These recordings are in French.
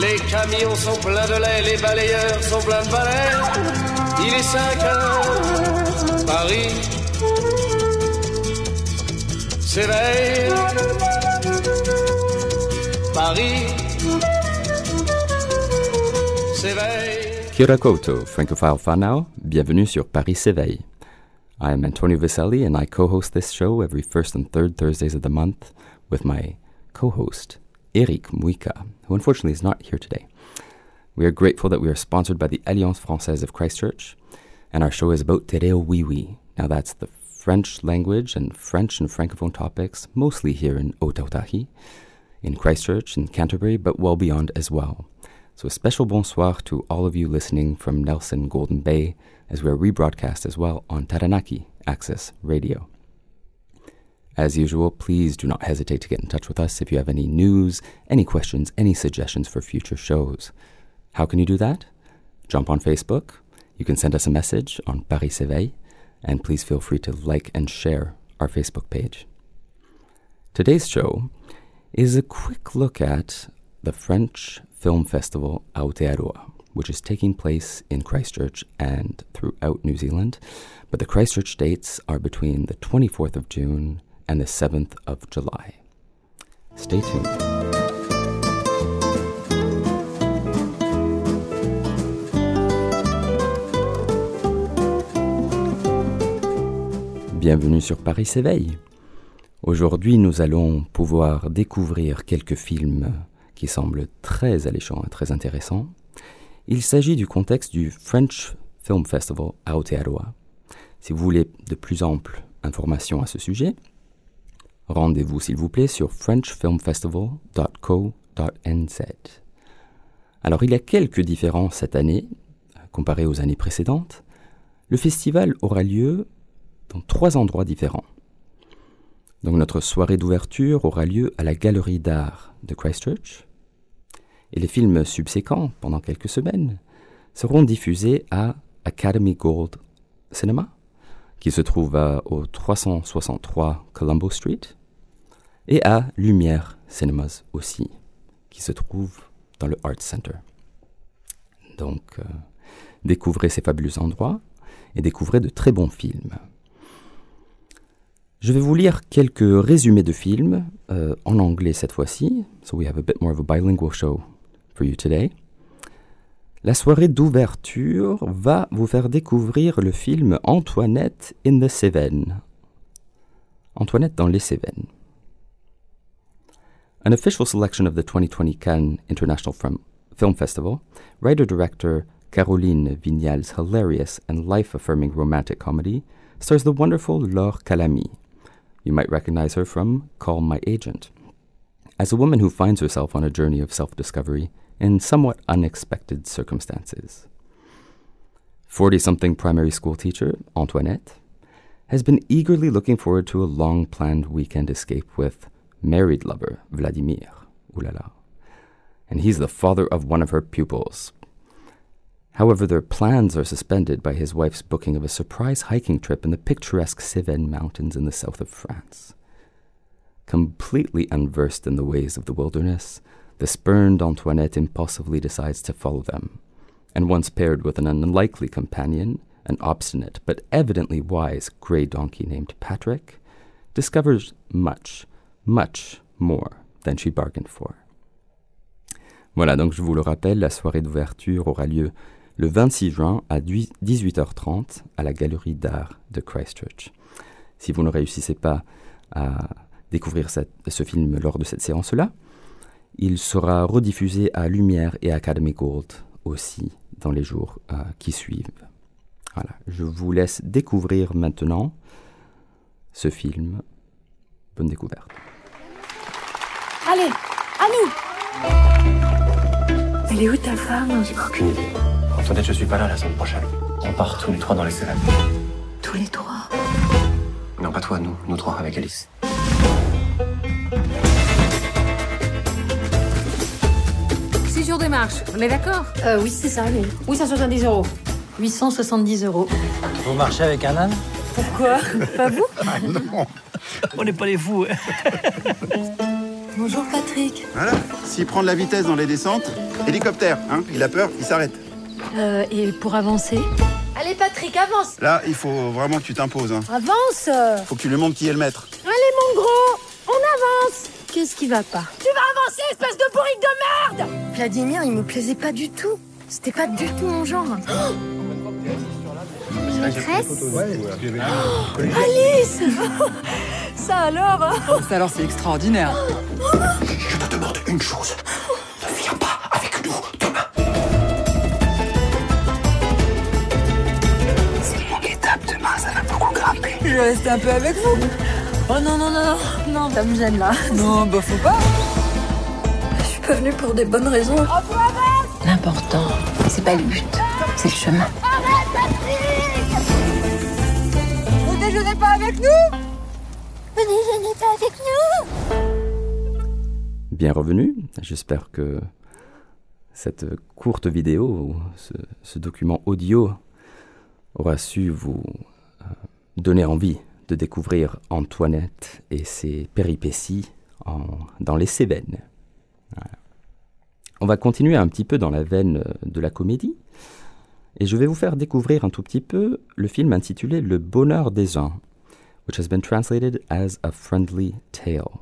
Les camions sont pleins de lait, les balayeurs sont pleins de balais. Il est 5 heures, Paris s'éveille. Paris s'éveille. Kirakoto, francophile Fanao, bienvenue sur Paris s'éveille. I am Antonio Viselli and I co-host this show every first and third Thursdays of the month with my co-host, Eric Muika, who unfortunately is not here today. We are grateful that we are sponsored by the Alliance Française of Christchurch, and our show is about Te Reo Wiwi. Now that's the French language and French and Francophone topics, mostly here in Otautahi, in Christchurch in Canterbury, but well beyond as well. So a special bonsoir to all of you listening from Nelson Golden Bay, as we are rebroadcast as well on Taranaki Access Radio. As usual, please do not hesitate to get in touch with us if you have any news, any questions, any suggestions for future shows. How can you do that? Jump on Facebook. You can send us a message on Paris S'éveille, and please feel free to like and share our Facebook page. Today's show is a quick look at the French Film Festival Aotearoa, which is taking place in Christchurch and throughout New Zealand. But the Christchurch dates are between the 24th of June and the 7th of July. Stay tuned. Bienvenue sur Paris s'éveille. Aujourd'hui, nous allons pouvoir découvrir quelques films qui semblent très alléchants et très intéressants. Il s'agit du contexte du French Film Festival à Aotearoa. Si vous voulez de plus amples informations à ce sujet, rendez-vous s'il vous plaît sur frenchfilmfestival.co.nz. Alors il y a quelques différences cette année, comparées aux années précédentes. Le festival aura lieu dans trois endroits différents. Donc notre soirée d'ouverture aura lieu à la Galerie d'art de Christchurch. Et les films subséquents, pendant quelques semaines, seront diffusés à Academy Gold Cinema, qui se trouve au 363 Colombo Street, et à Lumière Cinemas aussi, qui se trouve dans le Art Center. Donc, euh, découvrez ces fabuleux endroits et découvrez de très bons films. Je vais vous lire quelques résumés de films, euh, en anglais cette fois-ci, so we have a bit more of a bilingual show for you today. La soirée d'ouverture va vous faire découvrir le film Antoinette in the Cévennes. Antoinette dans les Cévennes. An official selection of the 2020 Cannes International Film Festival, writer-director Caroline Vignal's hilarious and life-affirming romantic comedy stars the wonderful Laure Calamy. You might recognize her from Call My Agent. As a woman who finds herself on a journey of self-discovery in somewhat unexpected circumstances. 40 something primary school teacher, Antoinette, has been eagerly looking forward to a long planned weekend escape with married lover, Vladimir. Ooh la la. And he's the father of one of her pupils. However, their plans are suspended by his wife's booking of a surprise hiking trip in the picturesque Cévennes Mountains in the south of France. Completely unversed in the ways of the wilderness, the spurned Antoinette impulsively decides to follow them, and once paired with an unlikely companion, an obstinate but evidently wise grey donkey named Patrick, discovers much, much more than she bargained for. Voilà, donc je vous le rappelle, la soirée d'ouverture aura lieu le 26 juin à 18h30 à la Galerie d'art de Christchurch. Si vous ne réussissez pas à découvrir ce film lors de cette séance-là, il sera rediffusé à Lumière et Academy Gold aussi dans les jours euh, qui suivent. Voilà, je vous laisse découvrir maintenant ce film. Bonne découverte. Allez, à nous Elle est où ta femme? J'ai aucune idée. Antoinette, je suis pas là la semaine prochaine. On part tous les trois dans les Cévennes. Tous les trois? Non, pas toi, nous. Nous trois, avec Alice. On est d'accord? Euh, oui, c'est ça, oui. 870 euros. 870 euros. Vous marchez avec un âne? Pourquoi? Pas vous? On n'est pas les fous. Bonjour Patrick. Voilà. S'il prend de la vitesse dans les descentes, hélicoptère, hein, il a peur, il s'arrête. Euh, et pour avancer? Allez Patrick, avance Là, il faut vraiment que tu t'imposes. Hein. Avance Faut que tu lui montres qui est le maître. Allez mon gros, on avance Qu'est-ce qui va pas? Tu vas avancer, espèce de bourrique de merde Vladimir, il me plaisait pas du tout. C'était pas du tout mon genre. Maîtresse Alice Ça alors hein Ça alors c'est extraordinaire. Je te demande une chose. Ne viens pas avec nous demain. C'est mon étape demain, ça va beaucoup grimper. Je vais rester un peu avec vous. Oh non, non, non, non, non, ça me gêne là. Non, bah faut pas. Je suis pas venue pour des bonnes raisons. L'important, c'est pas le but, c'est le chemin. Vous déjeunez pas avec nous Ne déjeunez pas avec nous Bien revenu. J'espère que cette courte vidéo, ce, ce document audio, aura su vous euh, donner envie de découvrir Antoinette et ses péripéties en- dans les Cévennes. On va continuer un petit peu dans la veine euh, de la comédie. Et je vais vous faire découvrir un tout petit peu le film intitulé Le bonheur des uns, which has been translated as a friendly tale.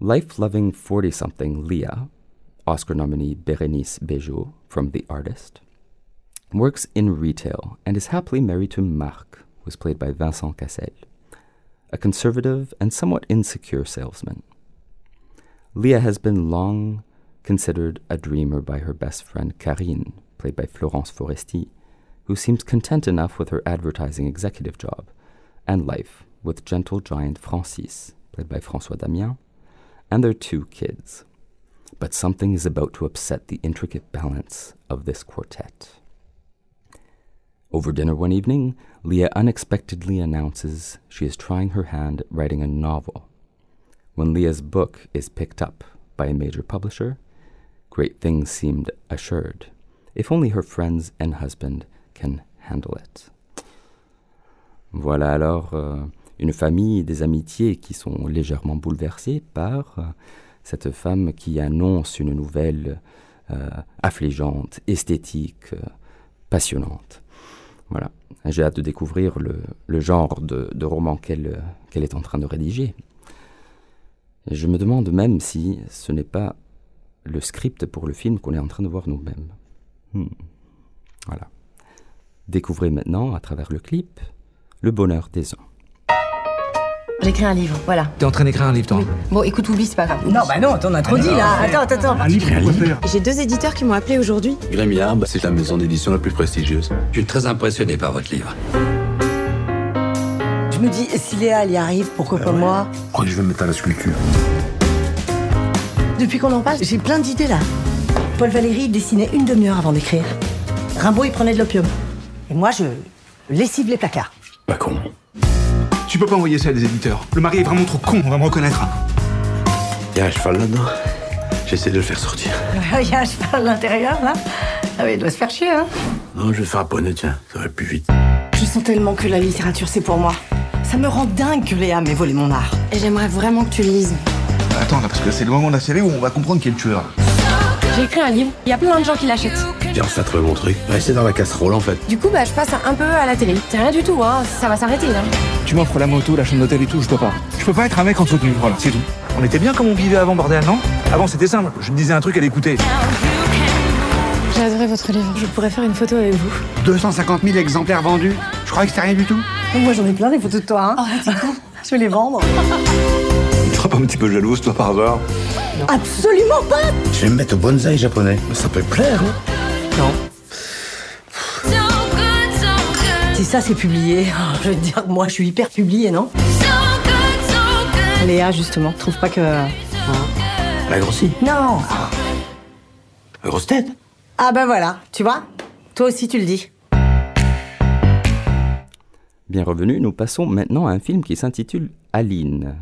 Life loving 40 something Leah, Oscar nominee Berenice Bejo from The Artist, works in retail and is happily married to Marc, who is played by Vincent Cassel, a conservative and somewhat insecure salesman. Leah has been long considered a dreamer by her best friend Karine, played by Florence Foresti, who seems content enough with her advertising executive job and life with gentle giant Francis, played by François Damien, and their two kids. But something is about to upset the intricate balance of this quartet. Over dinner one evening, Leah unexpectedly announces she is trying her hand at writing a novel. When Leah's book is picked up by a major publisher, great things seemed assured, if only her friends and husband can handle it. Voilà alors euh, une famille des amitiés qui sont légèrement bouleversées par euh, cette femme qui annonce une nouvelle euh, affligeante, esthétique, euh, passionnante. Voilà. J'ai hâte de découvrir le, genre de, roman euh, qu'elle est en train de rédiger. Je me demande même si ce n'est pas le script pour le film qu'on est en train de voir nous-mêmes. Hmm. Voilà. Découvrez maintenant, à travers le clip, le bonheur des uns. J'écris un livre, voilà. T'es en train d'écrire un livre, toi Bon, écoute, oublie, c'est pas grave. Non, bah non, t'en as trop dit là. Attends, attends, attends. Un livre, un livre. J'ai deux éditeurs qui m'ont appelé aujourd'hui. Grémiard, c'est la maison d'édition la plus prestigieuse. Je suis très impressionné par votre livre. Je me dis, si Léa elle y arrive, pourquoi pas moi Je crois que je vais me mettre à la sculpture. Depuis qu'on en parle, j'ai plein d'idées là. Paul Valéry il dessinait une demi-heure avant d'écrire. Rimbaud il prenait de l'opium. Et moi je lessive les placards. Pas con. Tu peux pas envoyer ça à des éditeurs. Le mari est vraiment trop con, on va me reconnaître. Il y a un cheval là-dedans. J'essaie de le faire sortir. Il y a un cheval à l'intérieur là. Ah oui, il doit se faire chier hein. Non, je vais faire un poney, tiens. Ça va plus vite. Je sens tellement que la littérature c'est pour moi. Ça me rend dingue que Léa m'ait volé mon art. Et j'aimerais vraiment que tu le lises. Attends, là, parce que c'est le moment de la série où on va comprendre qui est le tueur. J'ai écrit un livre, il y a plein de gens qui l'achètent. J'ai enfin trouvé mon truc. Restez dans la casserole, en fait. Du coup, bah, je passe un peu à la télé. C'est rien du tout, hein. Ça va s'arrêter, là. Tu m'offres la moto, la chambre d'hôtel et tout, je peux pas. Je peux pas être un mec entretenu, voilà, c'est tout. On était bien comme on vivait avant, bordel, non? Avant, c'était simple. Je me disais un truc, elle écoutait. J'ai adoré votre livre. Je pourrais faire une photo avec vous. 250 000 exemplaires vendus. Je croyais que c'était rien du tout. Moi j'en ai plein des photos de toi hein. Je vais les vendre. Tu seras pas un petit peu jalouse, toi, par hasard? Absolument pas Je vais me mettre au bonsaï japonais. Ça peut plaire, hein Non. Si ça c'est publié, je vais te dire que moi je suis hyper publiée, non? Léa justement, trouve pas que... Elle a grossi. Non Rosted Ah ben voilà, tu vois? Toi aussi tu le dis. Bien revenu, nous passons maintenant à un film qui s'intitule Aline.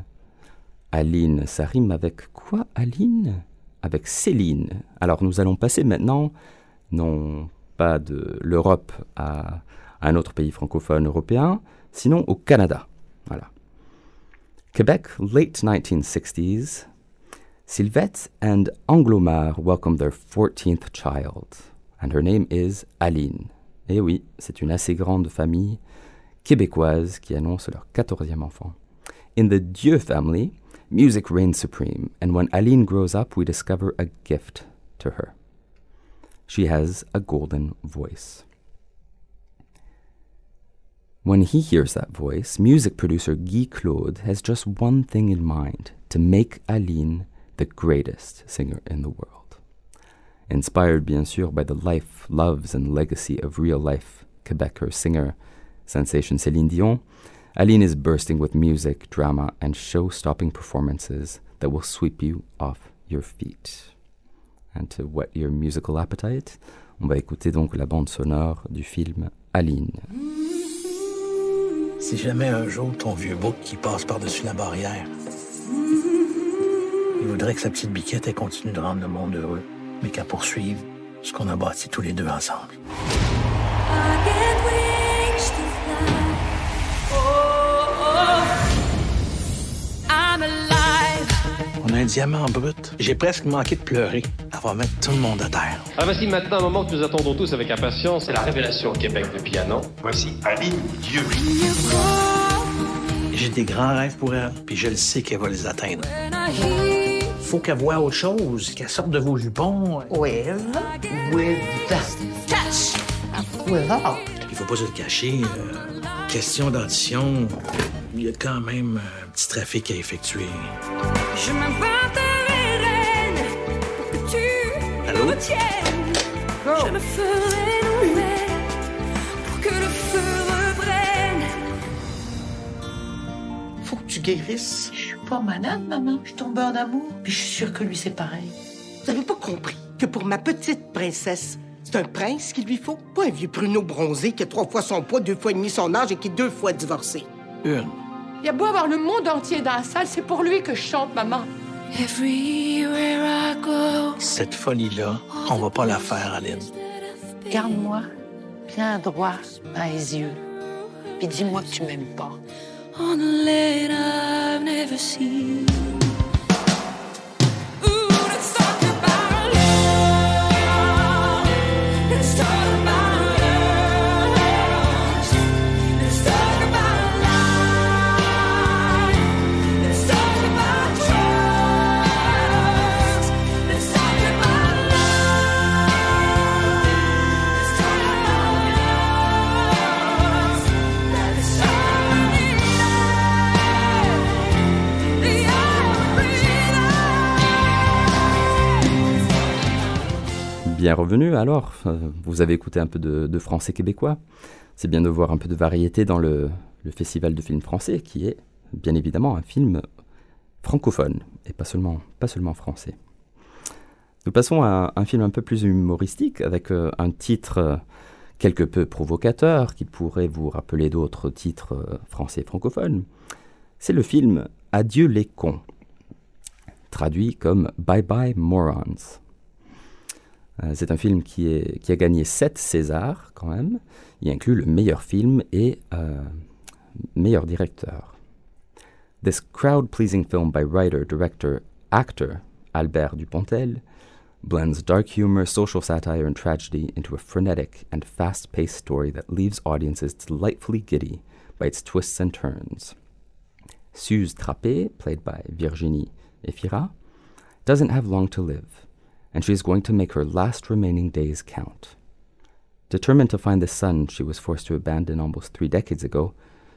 Aline, ça rime avec quoi Aline? Avec Céline. Alors nous allons passer maintenant, non pas de l'Europe à un autre pays francophone européen, sinon au Canada. Voilà. Quebec, late 1960s. Sylvette and Anglomar welcome their 14th child, and her name is Aline. Et oui, c'est une assez grande famille québécoise qui annoncent leur 14e enfant. In the Dieu family, music reigns supreme, and when Aline grows up, we discover a gift to her. She has a golden voice. When he hears that voice, music producer Guy Claude has just one thing in mind to make Aline the greatest singer in the world. Inspired, bien sûr, by the life, loves, and legacy of real life Quebecer singer sensation Céline Dion, Aline is bursting with music, drama, and show stopping performances that will sweep you off your feet. And to whet your musical appetite, on va écouter donc la bande sonore du film Aline. Si jamais un jour ton vieux bouc qui passe par-dessus la barrière, il voudrait que sa petite biquette continue de rendre le monde heureux, mais qu'elle poursuive ce qu'on a bâti tous les deux ensemble. Un diamant brut. J'ai presque manqué de pleurer. Elle va mettre tout le monde à terre. Ah, voici maintenant un moment que nous attendons tous avec impatience. C'est la révélation au Québec de piano. Voici Aline Dieu. J'ai des grands rêves pour elle, puis je le sais qu'elle va les atteindre. Faut qu'elle voie autre chose, qu'elle sorte de vos jupons. With, with, touch, without. Il faut pas se le cacher. euh, question d'audition, il y a quand même un petit trafic à effectuer. Je m'inventerai reine pour que tu Allô? me retiennes. Je me ferai nouvelle pour que le feu reprenne. Faut que tu guérisses. Je suis pas malade, maman. Je tombe en amour. Puis je suis sûre que lui, c'est pareil. Vous avez pas compris que pour ma petite princesse, c'est un prince qu'il lui faut, pas un vieux pruneau bronzé qui a trois fois son poids, deux fois et demi son âge et qui est deux fois divorcé. Une. Il y a beau avoir le monde entier dans la salle, c'est pour lui que je chante, maman. Everywhere I go. Cette folie-là, on va pas la faire, Aline. Regarde-moi, bien droit dans les yeux. Puis dis-moi que tu m'aimes pas. Bien revenu, alors, euh, vous avez écouté un peu de, français québécois. C'est bien de voir un peu de variété dans le, festival de films français, qui est bien évidemment un film francophone, et pas seulement, français. Nous passons à un film un peu plus humoristique, avec euh, un titre euh, quelque peu provocateur, qui pourrait vous rappeler d'autres titres français francophones. C'est le film Adieu les cons, traduit comme Bye Bye Morons. Euh, c'est un film qui, a gagné 7 Césars quand même. Il inclut le meilleur film et euh, meilleur directeur. This crowd-pleasing film by writer, director, actor Albert Dupontel blends dark humor, social satire, and tragedy into a frenetic and fast-paced story that leaves audiences delightfully giddy by its twists and turns. Suze Trappé, played by Virginie Efira, doesn't have long to live and she is going to make her last remaining days count. Determined to find the son she was forced to abandon almost three decades ago,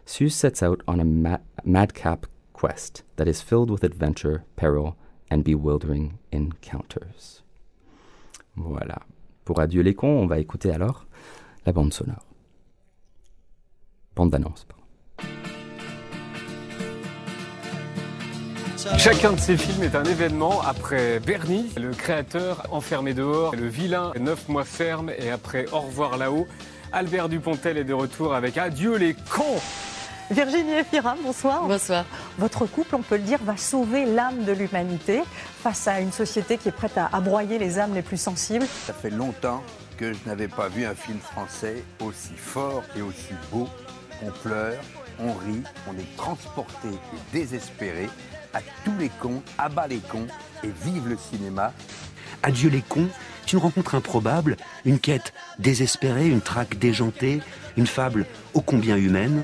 Suze sets out on a ma- madcap quest that is filled with adventure, peril, and bewildering encounters. Voilà. Pour Adieu les cons, on va écouter alors la bande sonore. Bande d'annonce, Chacun de ces films est un événement. Après Bernie, le créateur enfermé dehors, le vilain, neuf mois ferme, et après Au revoir là-haut, Albert Dupontel est de retour avec Adieu les cons Virginie Efira, bonsoir. Bonsoir. Votre couple, on peut le dire, va sauver l'âme de l'humanité face à une société qui est prête à, à broyer les âmes les plus sensibles. Ça fait longtemps que je n'avais pas vu un film français aussi fort et aussi beau. On pleure, on rit, on est transporté et désespéré. À tous les cons, à bas les cons et vive le cinéma. Adieu les cons, c'est une rencontre improbable, une quête désespérée, une traque déjantée, une fable ô combien humaine.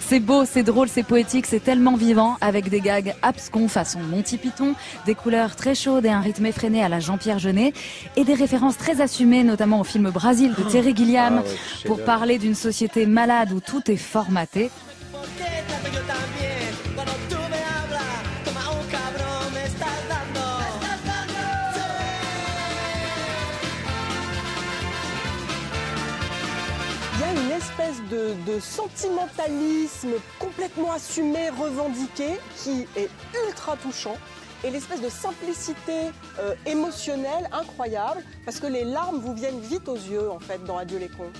C'est beau, c'est drôle, c'est poétique, c'est tellement vivant, avec des gags abscons façon Monty Python, des couleurs très chaudes et un rythme effréné à la Jean-Pierre Jeunet, et des références très assumées, notamment au film Brasil de Terry Gilliam, Ah ouais, pour parler d'une société malade où tout est formaté. De sentimentalisme complètement assumé, revendiqué, qui est ultra touchant. Et l'espèce de simplicité euh, émotionnelle incroyable, parce que les larmes vous viennent vite aux yeux, en fait, dans Adieu les cons.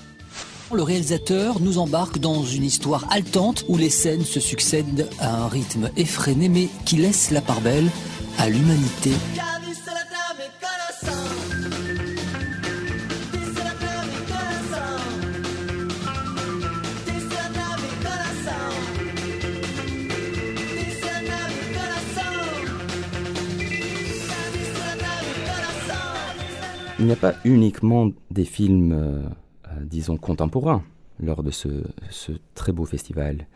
Le réalisateur nous embarque dans une histoire haletante où les scènes se succèdent à un rythme effréné mais qui laisse la part belle à l'humanité. Il n'y a pas uniquement des films, euh, euh, disons, contemporains lors de ce, très beau festival.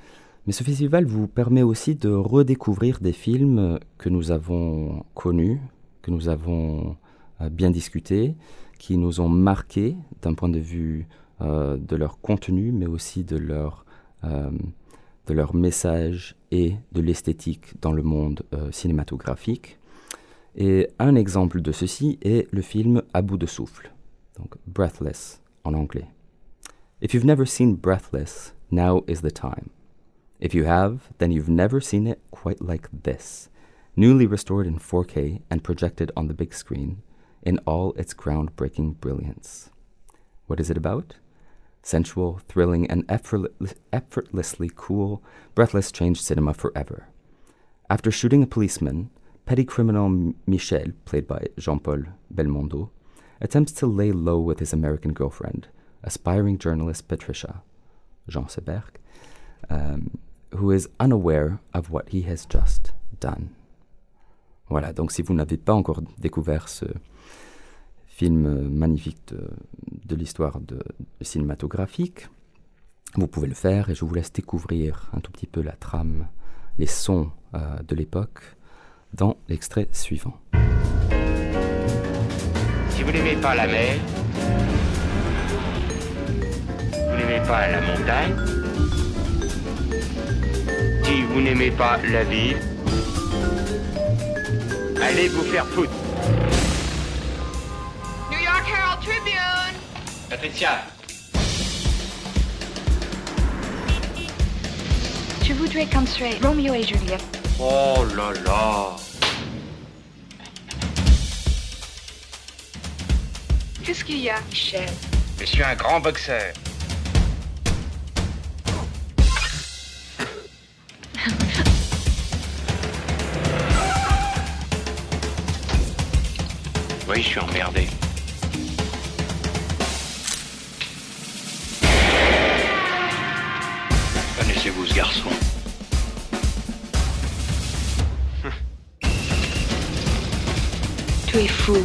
Mais ce festival vous permet aussi de redécouvrir des films que nous avons connus, que nous avons euh, bien discutés, qui nous ont marqués d'un point de vue de leur contenu, mais aussi de leur, de leur message et de l'esthétique dans le monde cinématographique. Et un exemple de ceci est le film À bout de souffle, donc Breathless en anglais. If you've never seen Breathless, now is the time. If you have, then you've never seen it quite like this. Newly restored in 4K and projected on the big screen in all its groundbreaking brilliance. What is it about? Sensual, thrilling, and effortless- effortlessly cool, Breathless changed cinema forever. After shooting a policeman, petty criminal Michel, played by Jean Paul Belmondo, attempts to lay low with his American girlfriend, aspiring journalist Patricia, Jean Seberg, um, who is unaware of what he has just done. Voilà, donc si vous n'avez pas encore découvert ce film magnifique de, l'histoire cinématographique, vous pouvez le faire et je vous laisse découvrir un tout petit peu la trame, les sons euh, de l'époque dans l'extrait suivant. Si vous n'aimez pas la mer, vous n'aimez pas la montagne, si vous n'aimez pas la ville, allez vous faire foutre. New York Herald Tribune. Patricia, Je voudrais construire Roméo et Juliette. oh là là. Qu'est-ce qu'il y a, Michel? Je suis un grand boxeur. Oui, je suis emmerdé. Connaissez-vous ce garçon? Tu es fou.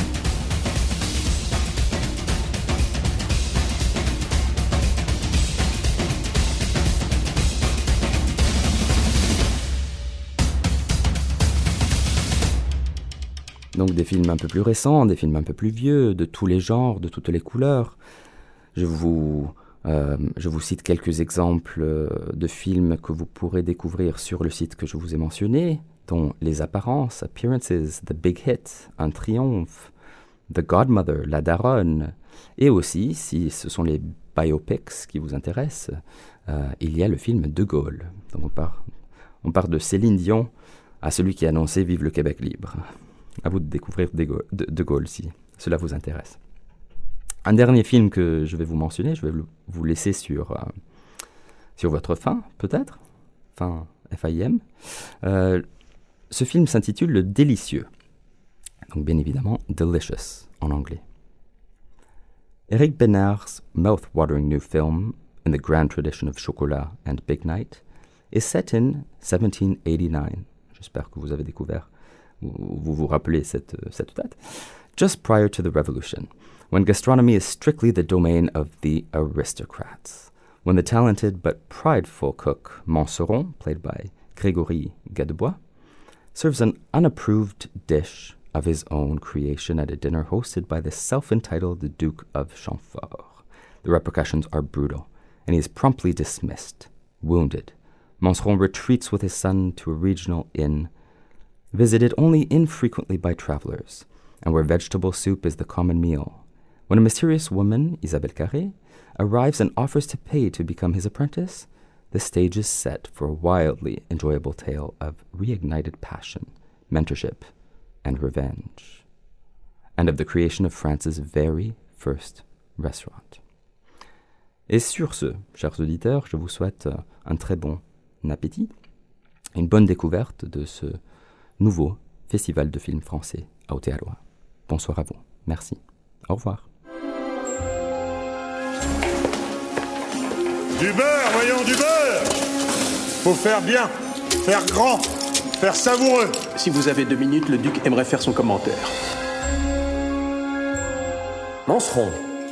Donc des films un peu plus récents, des films un peu plus vieux, de tous les genres, de toutes les couleurs. Je vous, euh, je vous cite quelques exemples euh, de films que vous pourrez découvrir sur le site que je vous ai mentionné, dont Les Apparences, Appearances, The Big Hit, Un Triomphe, The Godmother, La Daronne, et aussi, si ce sont les biopics qui vous intéressent, euh, il y a le film De Gaulle. Donc on part, on part de Céline Dion à celui qui a annoncé Vive le Québec libre. À vous de découvrir De Gaulle, si cela vous intéresse. Un dernier film que je vais vous mentionner, je vais vous laisser sur, euh, sur votre faim, peut-être? Fin F-I-M. Euh, ce film s'intitule Le Délicieux. Donc, bien évidemment, Delicious en anglais. Eric Bénard's mouth-watering new film, in the grand tradition of Chocolat and Big Night, is set in 1789. J'espère que vous avez découvert, vous vous rappelez cette, euh, cette date. Just prior to the Revolution, when gastronomy is strictly the domain of the aristocrats. When the talented but prideful cook Monseron, played by Grégory Gadebois, serves an unapproved dish of his own creation at a dinner hosted by the self entitled Duke of Chamfort. The repercussions are brutal, and he is promptly dismissed. Wounded, Monseron retreats with his son to a regional inn, visited only infrequently by travelers, and where vegetable soup is the common meal. When a mysterious woman, Isabelle Carré, arrives and offers to pay to become his apprentice, the stage is set for a wildly enjoyable tale of reignited passion, mentorship, and revenge, and of the creation of France's very first restaurant. Et sur ce, chers auditeurs, je vous souhaite euh, un très bon appétit, une bonne découverte de ce nouveau festival de films français à Aotearoa. Bonsoir à vous. Merci. Au revoir. Du beurre, voyons, du beurre Faut faire bien, faire grand, faire savoureux. Si vous avez deux minutes, le duc aimerait faire son commentaire. Manceron,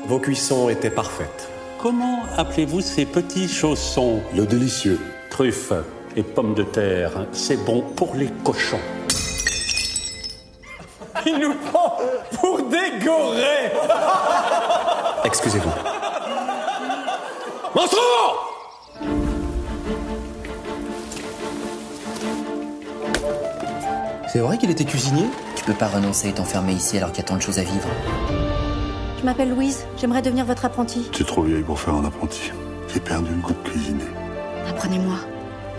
vos cuissons étaient parfaites. Comment appelez-vous ces petits chaussons? Le délicieux. Truffes et pommes de terre, c'est bon pour les cochons. Il nous prend pour dégorer Excusez-vous. Monstron C'est vrai qu'il était cuisinier? Tu peux pas renoncer et t'enfermer ici alors qu'il y a tant de choses à vivre. Je m'appelle Louise, j'aimerais devenir votre apprenti. Tu es trop vieille pour faire un apprenti. J'ai perdu le goût de cuisiner. Apprenez-moi.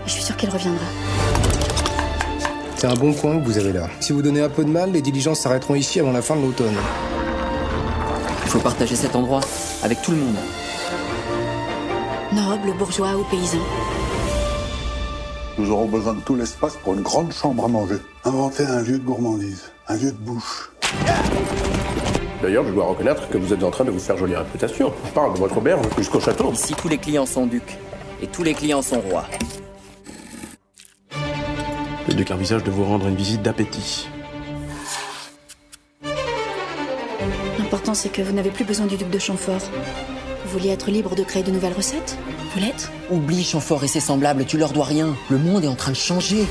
Je suis sûre qu'il reviendra. C'est un bon coin que vous avez là. Si vous donnez un peu de mal, les diligences s'arrêteront ici avant la fin de l'automne. Il faut partager cet endroit avec tout le monde. Nobles, bourgeois ou paysans. Nous aurons besoin de tout l'espace pour une grande chambre à manger. Inventer un lieu de gourmandise, un lieu de bouche. D'ailleurs, je dois reconnaître que vous êtes en train de vous faire jolie réputation. Je parle de votre auberge jusqu'au château. Ici, tous les clients sont ducs. Et tous les clients sont rois. Le duc envisage de vous rendre une visite d'appétit. L'important, c'est que vous n'avez plus besoin du duc de Chamfort. Vous vouliez être libre de créer de nouvelles recettes? Vous l'êtes? Oublie Chamfort et ses semblables, tu leur dois rien. Le monde est en train de changer.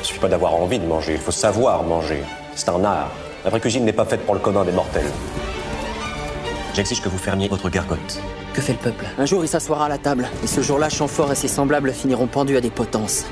Il suffit pas d'avoir envie de manger, il faut savoir manger. C'est un art. La vraie cuisine n'est pas faite pour le commun des mortels. J'exige que vous fermiez votre gargote. Que fait le peuple Un jour, il s'assoira à la table. Et ce jour-là, Chamfort et ses semblables finiront pendus à des potences.